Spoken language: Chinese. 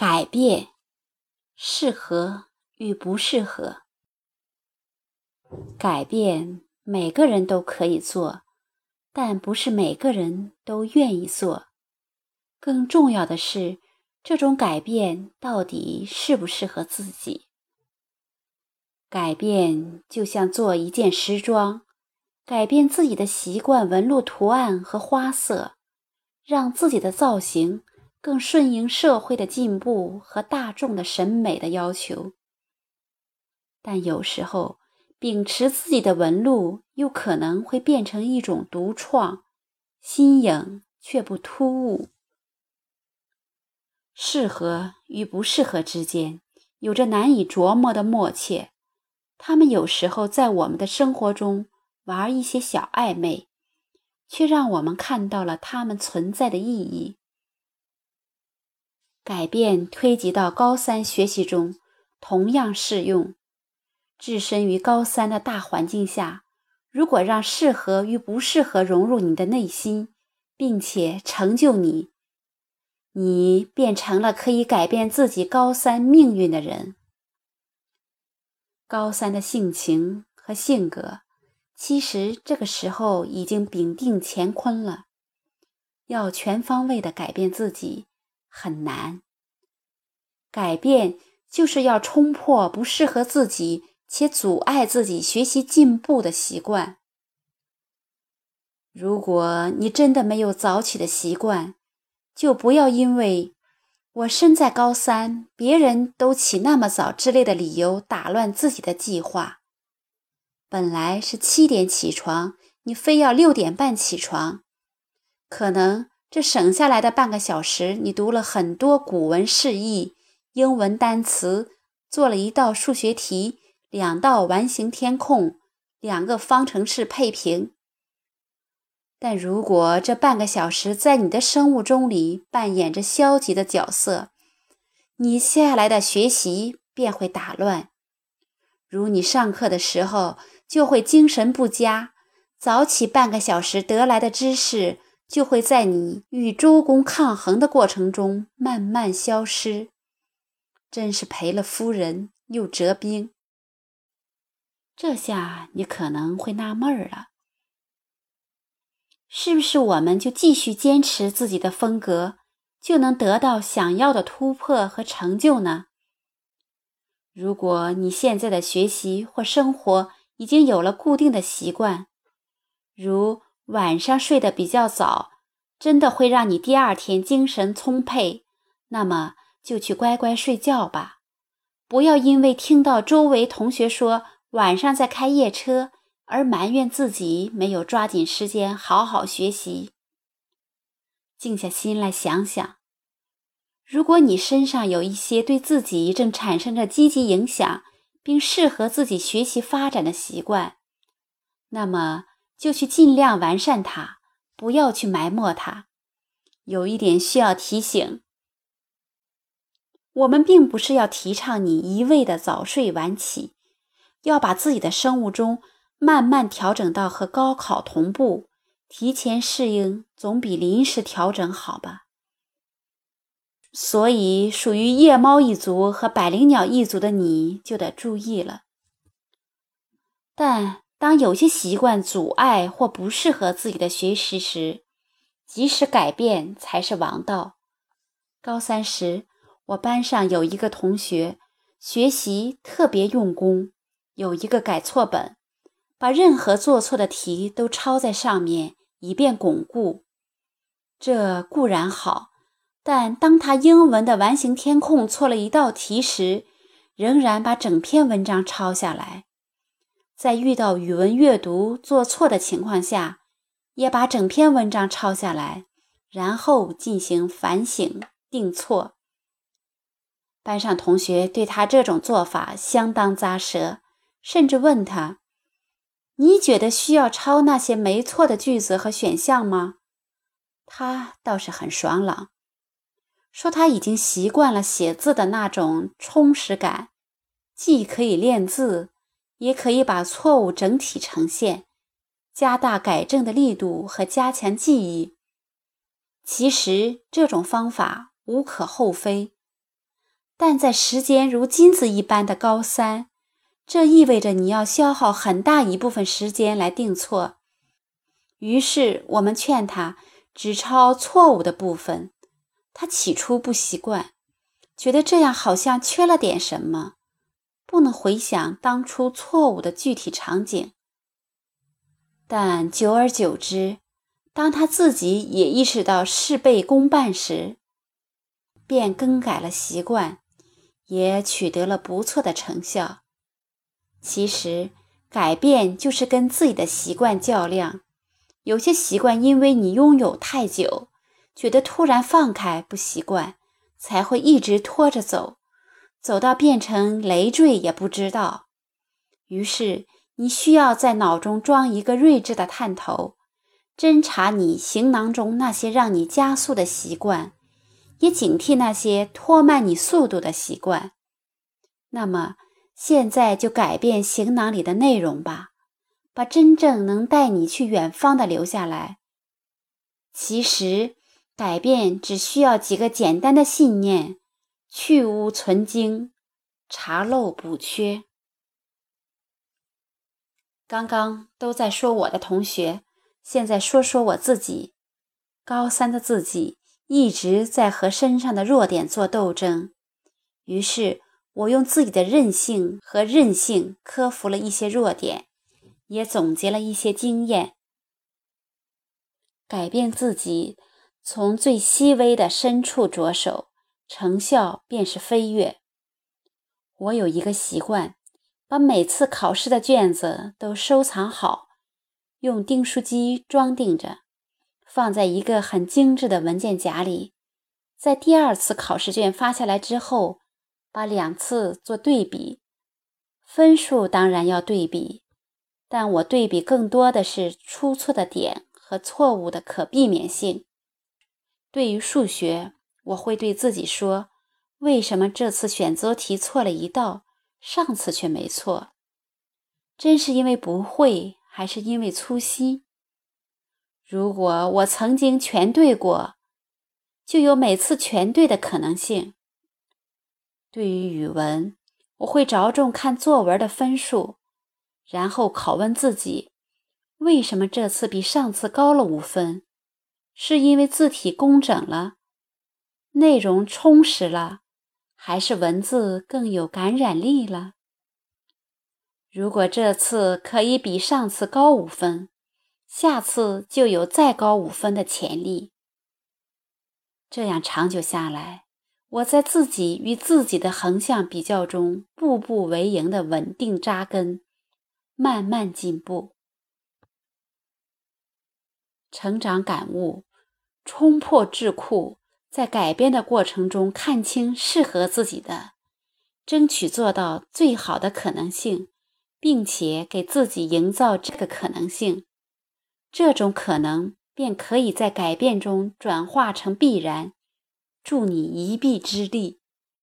改变，适合与不适合。改变每个人都可以做，但不是每个人都愿意做。更重要的是，这种改变到底适不适合自己？改变就像做一件时装，改变自己的习惯、纹路、图案和花色，让自己的造型。更顺应社会的进步和大众的审美的要求，但有时候秉持自己的纹路，又可能会变成一种独创、新颖却不突兀。适合与不适合之间有着难以琢磨的默契，他们有时候在我们的生活中玩一些小暧昧，却让我们看到了他们存在的意义。改变推及到高三学习中，同样适用。置身于高三的大环境下，如果让适合与不适合融入你的内心，并且成就你，你变成了可以改变自己高三命运的人。高三的性情和性格，其实这个时候已经丙定乾坤了，要全方位的改变自己。很难改变，就是要冲破不适合自己且阻碍自己学习进步的习惯。如果你真的没有早起的习惯，就不要因为我身在高三，别人都起那么早之类的理由打乱自己的计划。本来是七点起床，你非要六点半起床，可能。这省下来的半个小时，你读了很多古文释义、英文单词，做了一道数学题，两道完形填空，两个方程式配平。但如果这半个小时在你的生物钟里扮演着消极的角色，你接下来的学习便会打乱。如你上课的时候就会精神不佳，早起半个小时得来的知识。就会在你与周公抗衡的过程中慢慢消失，真是赔了夫人又折兵。这下你可能会纳闷儿了，是不是我们就继续坚持自己的风格，就能得到想要的突破和成就呢？如果你现在的学习或生活已经有了固定的习惯，如……晚上睡得比较早，真的会让你第二天精神充沛。那么就去乖乖睡觉吧，不要因为听到周围同学说晚上在开夜车而埋怨自己没有抓紧时间好好学习。静下心来想想，如果你身上有一些对自己正产生着积极影响，并适合自己学习发展的习惯，那么。就去尽量完善它，不要去埋没它。有一点需要提醒：我们并不是要提倡你一味的早睡晚起，要把自己的生物钟慢慢调整到和高考同步，提前适应总比临时调整好吧。所以，属于夜猫一族和百灵鸟一族的你就得注意了。但。当有些习惯阻碍或不适合自己的学习时，及时改变才是王道。高三时，我班上有一个同学学习特别用功，有一个改错本，把任何做错的题都抄在上面，以便巩固。这固然好，但当他英文的完形填空错了一道题时，仍然把整篇文章抄下来。在遇到语文阅读做错的情况下，也把整篇文章抄下来，然后进行反省定错。班上同学对他这种做法相当咂舌，甚至问他：“你觉得需要抄那些没错的句子和选项吗？”他倒是很爽朗，说他已经习惯了写字的那种充实感，既可以练字。也可以把错误整体呈现，加大改正的力度和加强记忆。其实这种方法无可厚非，但在时间如金子一般的高三，这意味着你要消耗很大一部分时间来定错。于是我们劝他只抄错误的部分。他起初不习惯，觉得这样好像缺了点什么，不能回想当初错误的具体场景。但久而久之，当他自己也意识到事倍功半时，便更改了习惯，也取得了不错的成效。其实，改变就是跟自己的习惯较量。有些习惯因为你拥有太久。觉得突然放开不习惯，才会一直拖着走，走到变成累赘也不知道。于是你需要在脑中装一个睿智的探头，侦查你行囊中那些让你加速的习惯，也警惕那些拖慢你速度的习惯。那么现在就改变行囊里的内容吧，把真正能带你去远方的留下来。其实。改变只需要几个简单的信念：去污存精，查漏补缺。刚刚都在说我的同学，现在说说我自己。高三的自己一直在和身上的弱点做斗争，于是我用自己的韧性和韧性克服了一些弱点，也总结了一些经验，改变自己。从最细微的深处着手，成效便是飞跃。我有一个习惯，把每次考试的卷子都收藏好，用订书机装订着，放在一个很精致的文件夹里。在第二次考试卷发下来之后，把两次做对比，分数当然要对比，但我对比更多的是出错的点和错误的可避免性。对于数学，我会对自己说：“为什么这次选择题错了一道，上次却没错？真是因为不会，还是因为粗心？如果我曾经全对过，就有每次全对的可能性。”对于语文，我会着重看作文的分数，然后拷问自己：为什么这次比上次高了五分？是因为字体工整了，内容充实了，还是文字更有感染力了？如果这次可以比上次高五分，下次就有再高五分的潜力。这样长久下来，我在自己与自己的横向比较中，步步为营的稳定扎根，慢慢进步，成长感悟。冲破智库，在改变的过程中看清适合自己的，争取做到最好的可能性，并且给自己营造这个可能性，这种可能便可以在改变中转化成必然。助你一臂之力。